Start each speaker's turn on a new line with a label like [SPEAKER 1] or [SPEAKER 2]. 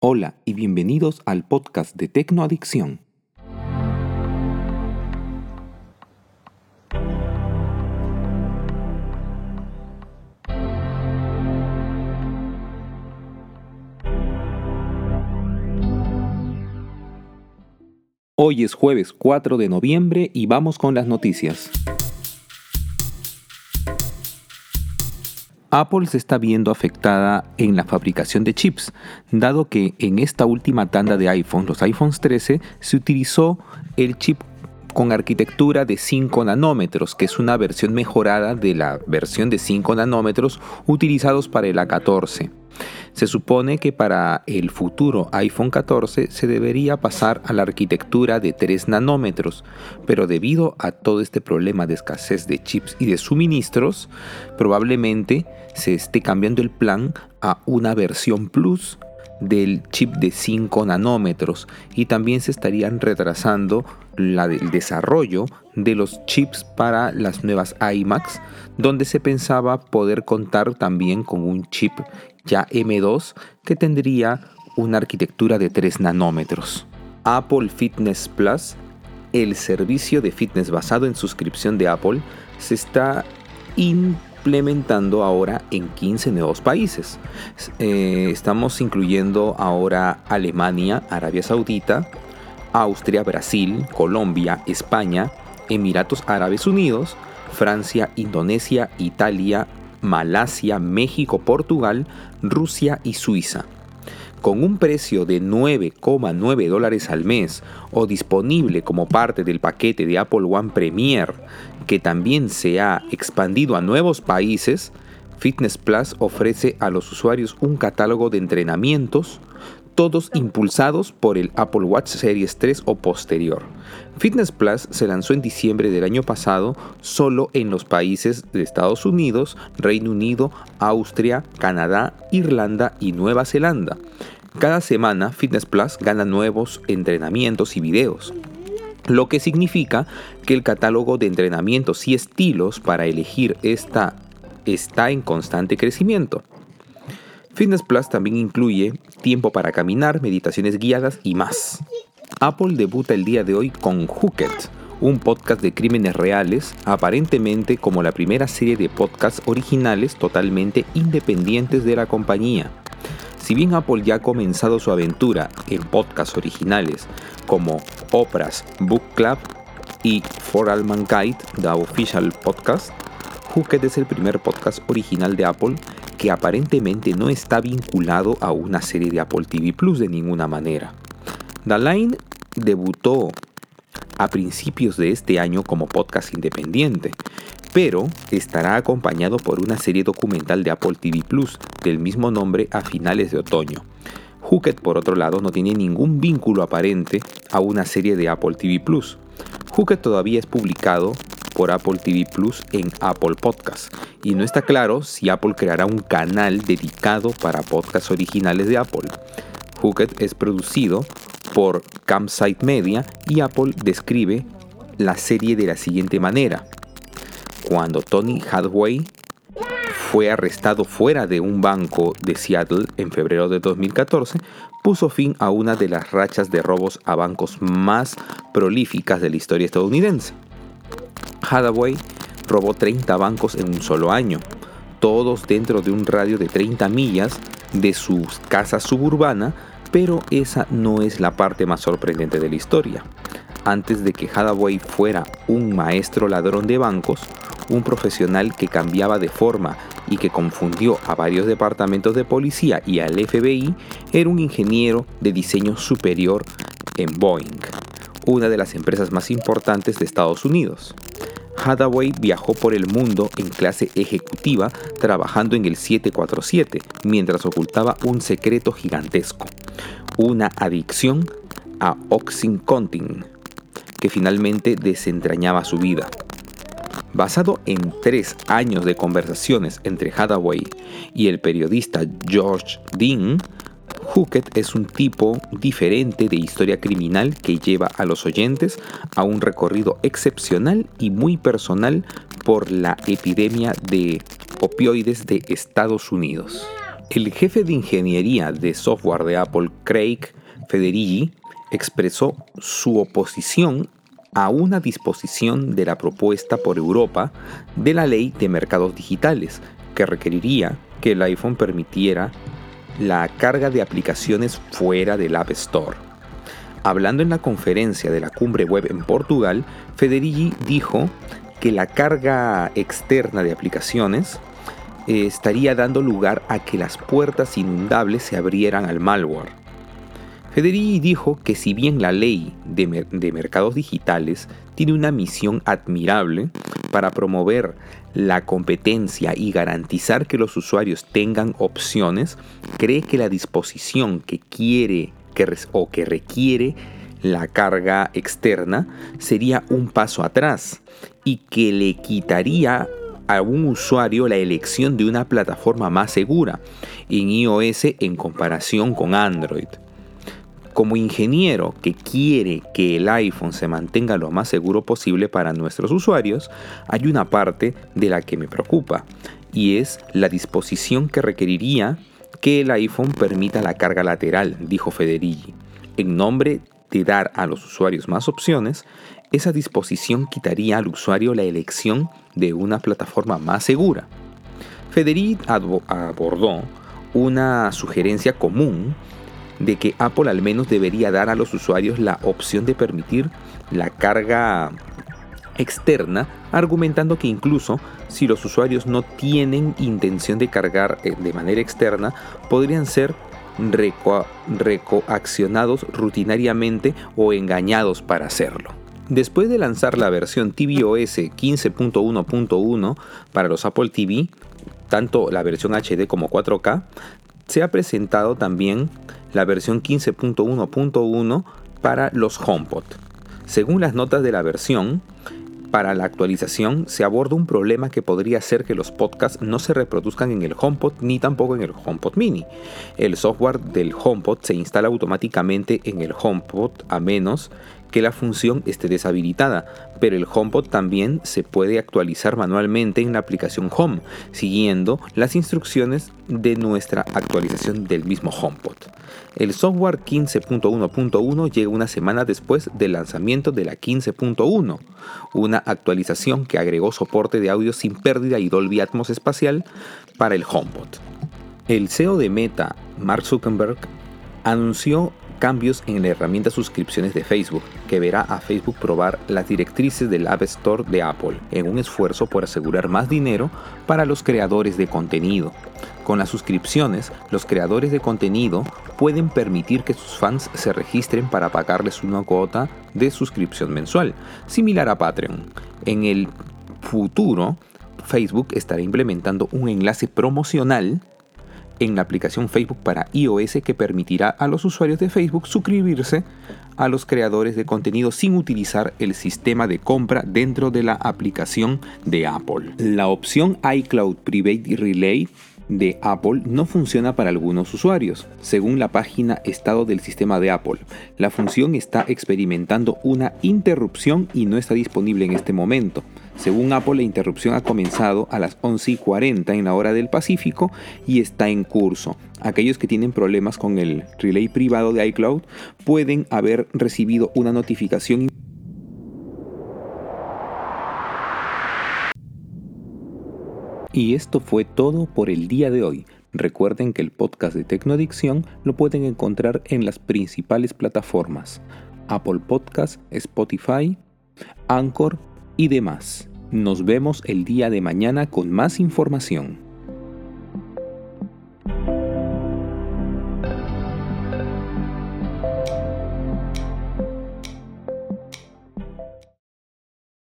[SPEAKER 1] Hola y bienvenidos al podcast de Tecnoadicción. Hoy es jueves 4 de noviembre y vamos con las noticias. Apple se está viendo afectada en la fabricación de chips, dado que en esta última tanda de iPhone, los iPhones 13, se utilizó el chip con arquitectura de 5 nanómetros, que es una versión mejorada de la versión de 5 nanómetros utilizados para el A14. Se supone que para el futuro iPhone 14 se debería pasar a la arquitectura de 3 nanómetros, pero debido a todo este problema de escasez de chips y de suministros, probablemente se esté cambiando el plan a una versión Plus del chip de 5 nanómetros y también se estarían retrasando la el desarrollo de los chips para las nuevas iMacs, donde se pensaba poder contar también con un chip ya M2 que tendría una arquitectura de 3 nanómetros. Apple Fitness Plus, el servicio de fitness basado en suscripción de Apple, se está implementando ahora en 15 nuevos países. Eh, estamos incluyendo ahora Alemania, Arabia Saudita, Austria, Brasil, Colombia, España, Emiratos Árabes Unidos, Francia, Indonesia, Italia, Malasia, México, Portugal, Rusia y Suiza. Con un precio de 9,9 dólares al mes o disponible como parte del paquete de Apple One Premier, que también se ha expandido a nuevos países, Fitness Plus ofrece a los usuarios un catálogo de entrenamientos, todos impulsados por el Apple Watch Series 3 o posterior. Fitness Plus se lanzó en diciembre del año pasado solo en los países de Estados Unidos, Reino Unido, Austria, Canadá, Irlanda y Nueva Zelanda. Cada semana Fitness Plus gana nuevos entrenamientos y videos lo que significa que el catálogo de entrenamientos y estilos para elegir esta está en constante crecimiento. Fitness Plus también incluye tiempo para caminar, meditaciones guiadas y más. Apple debuta el día de hoy con Hooked, un podcast de crímenes reales, aparentemente como la primera serie de podcasts originales totalmente independientes de la compañía. Si bien Apple ya ha comenzado su aventura en podcasts originales como Oprah's Book Club y For All Mankind, The Official Podcast, Hooked es el primer podcast original de Apple que aparentemente no está vinculado a una serie de Apple TV Plus de ninguna manera. Line debutó a principios de este año como podcast independiente, pero estará acompañado por una serie documental de Apple TV Plus del mismo nombre a finales de otoño. Hooked, por otro lado, no tiene ningún vínculo aparente a una serie de Apple TV Plus. Hooked todavía es publicado por Apple TV Plus en Apple Podcasts. Y no está claro si Apple creará un canal dedicado para podcasts originales de Apple. Hooked es producido por Campsite Media y Apple describe la serie de la siguiente manera. Cuando Tony Hadway fue arrestado fuera de un banco de Seattle en febrero de 2014, puso fin a una de las rachas de robos a bancos más prolíficas de la historia estadounidense. Hathaway robó 30 bancos en un solo año, todos dentro de un radio de 30 millas de su casa suburbana, pero esa no es la parte más sorprendente de la historia. Antes de que Hathaway fuera un maestro ladrón de bancos, un profesional que cambiaba de forma y que confundió a varios departamentos de policía y al FBI, era un ingeniero de diseño superior en Boeing, una de las empresas más importantes de Estados Unidos. Hathaway viajó por el mundo en clase ejecutiva trabajando en el 747 mientras ocultaba un secreto gigantesco, una adicción a Oxycontin, que finalmente desentrañaba su vida. Basado en tres años de conversaciones entre Hathaway y el periodista George Dean, Hooked es un tipo diferente de historia criminal que lleva a los oyentes a un recorrido excepcional y muy personal por la epidemia de opioides de Estados Unidos. El jefe de ingeniería de software de Apple, Craig Federighi, expresó su oposición a una disposición de la propuesta por Europa de la ley de mercados digitales, que requeriría que el iPhone permitiera la carga de aplicaciones fuera del App Store. Hablando en la conferencia de la cumbre web en Portugal, Federighi dijo que la carga externa de aplicaciones eh, estaría dando lugar a que las puertas inundables se abrieran al malware. Federici dijo que si bien la ley de, mercados digitales tiene una misión admirable para promover la competencia y garantizar que los usuarios tengan opciones, cree que la disposición que quiere que, o que requiere la carga externa sería un paso atrás y que le quitaría a un usuario la elección de una plataforma más segura en iOS en comparación con Android. Como ingeniero que quiere que el iPhone se mantenga lo más seguro posible para nuestros usuarios, hay una parte de la que me preocupa y es la disposición que requeriría que el iPhone permita la carga lateral, dijo Federici. En nombre de dar a los usuarios más opciones, esa disposición quitaría al usuario la elección de una plataforma más segura. Federici abordó una sugerencia común de que Apple al menos debería dar a los usuarios la opción de permitir la carga externa, argumentando que incluso si los usuarios no tienen intención de cargar eh, de manera externa, podrían ser recoaccionados rutinariamente o engañados para hacerlo. Después de lanzar la versión tvOS 15.1.1 para los Apple TV, tanto la versión HD como 4K, se ha presentado también la versión 15.1.1 para los HomePod. Según las notas de la versión, para la actualización se aborda un problema que podría ser que los podcasts no se reproduzcan en el HomePod ni tampoco en el HomePod mini. El software del HomePod se instala automáticamente en el HomePod a menos que la función esté deshabilitada, pero el HomePod también se puede actualizar manualmente en la aplicación Home, siguiendo las instrucciones de nuestra actualización del mismo HomePod. El software 15.1.1 llega una semana después del lanzamiento de la 15.1, una actualización que agregó soporte de audio sin pérdida y Dolby Atmos espacial para el HomePod. El CEO de Meta, Mark Zuckerberg, anunció cambios en la herramienta suscripciones de Facebook, que verá a Facebook probar las directrices del App Store de Apple en un esfuerzo por asegurar más dinero para los creadores de contenido. Con las suscripciones, los creadores de contenido pueden permitir que sus fans se registren para pagarles una cuota de suscripción mensual, similar a Patreon. En el futuro, Facebook estará implementando un enlace promocional en la aplicación Facebook para iOS que permitirá a los usuarios de Facebook suscribirse a los creadores de contenido sin utilizar el sistema de compra dentro de la aplicación de Apple. La opción iCloud Private Relay de Apple no funciona para algunos usuarios. Según la página Estado del sistema de Apple, la función está experimentando una interrupción y no está disponible en este momento. Según Apple, la interrupción ha comenzado a las 11 y 40 en la hora del Pacífico y está en curso. Aquellos que tienen problemas con el relay privado de iCloud pueden haber recibido una notificación Y esto fue todo por el día de hoy. Recuerden que el podcast de Tecnoadicción lo pueden encontrar en las principales plataformas: Apple Podcast, Spotify, Anchor y demás. Nos vemos el día de mañana con más información.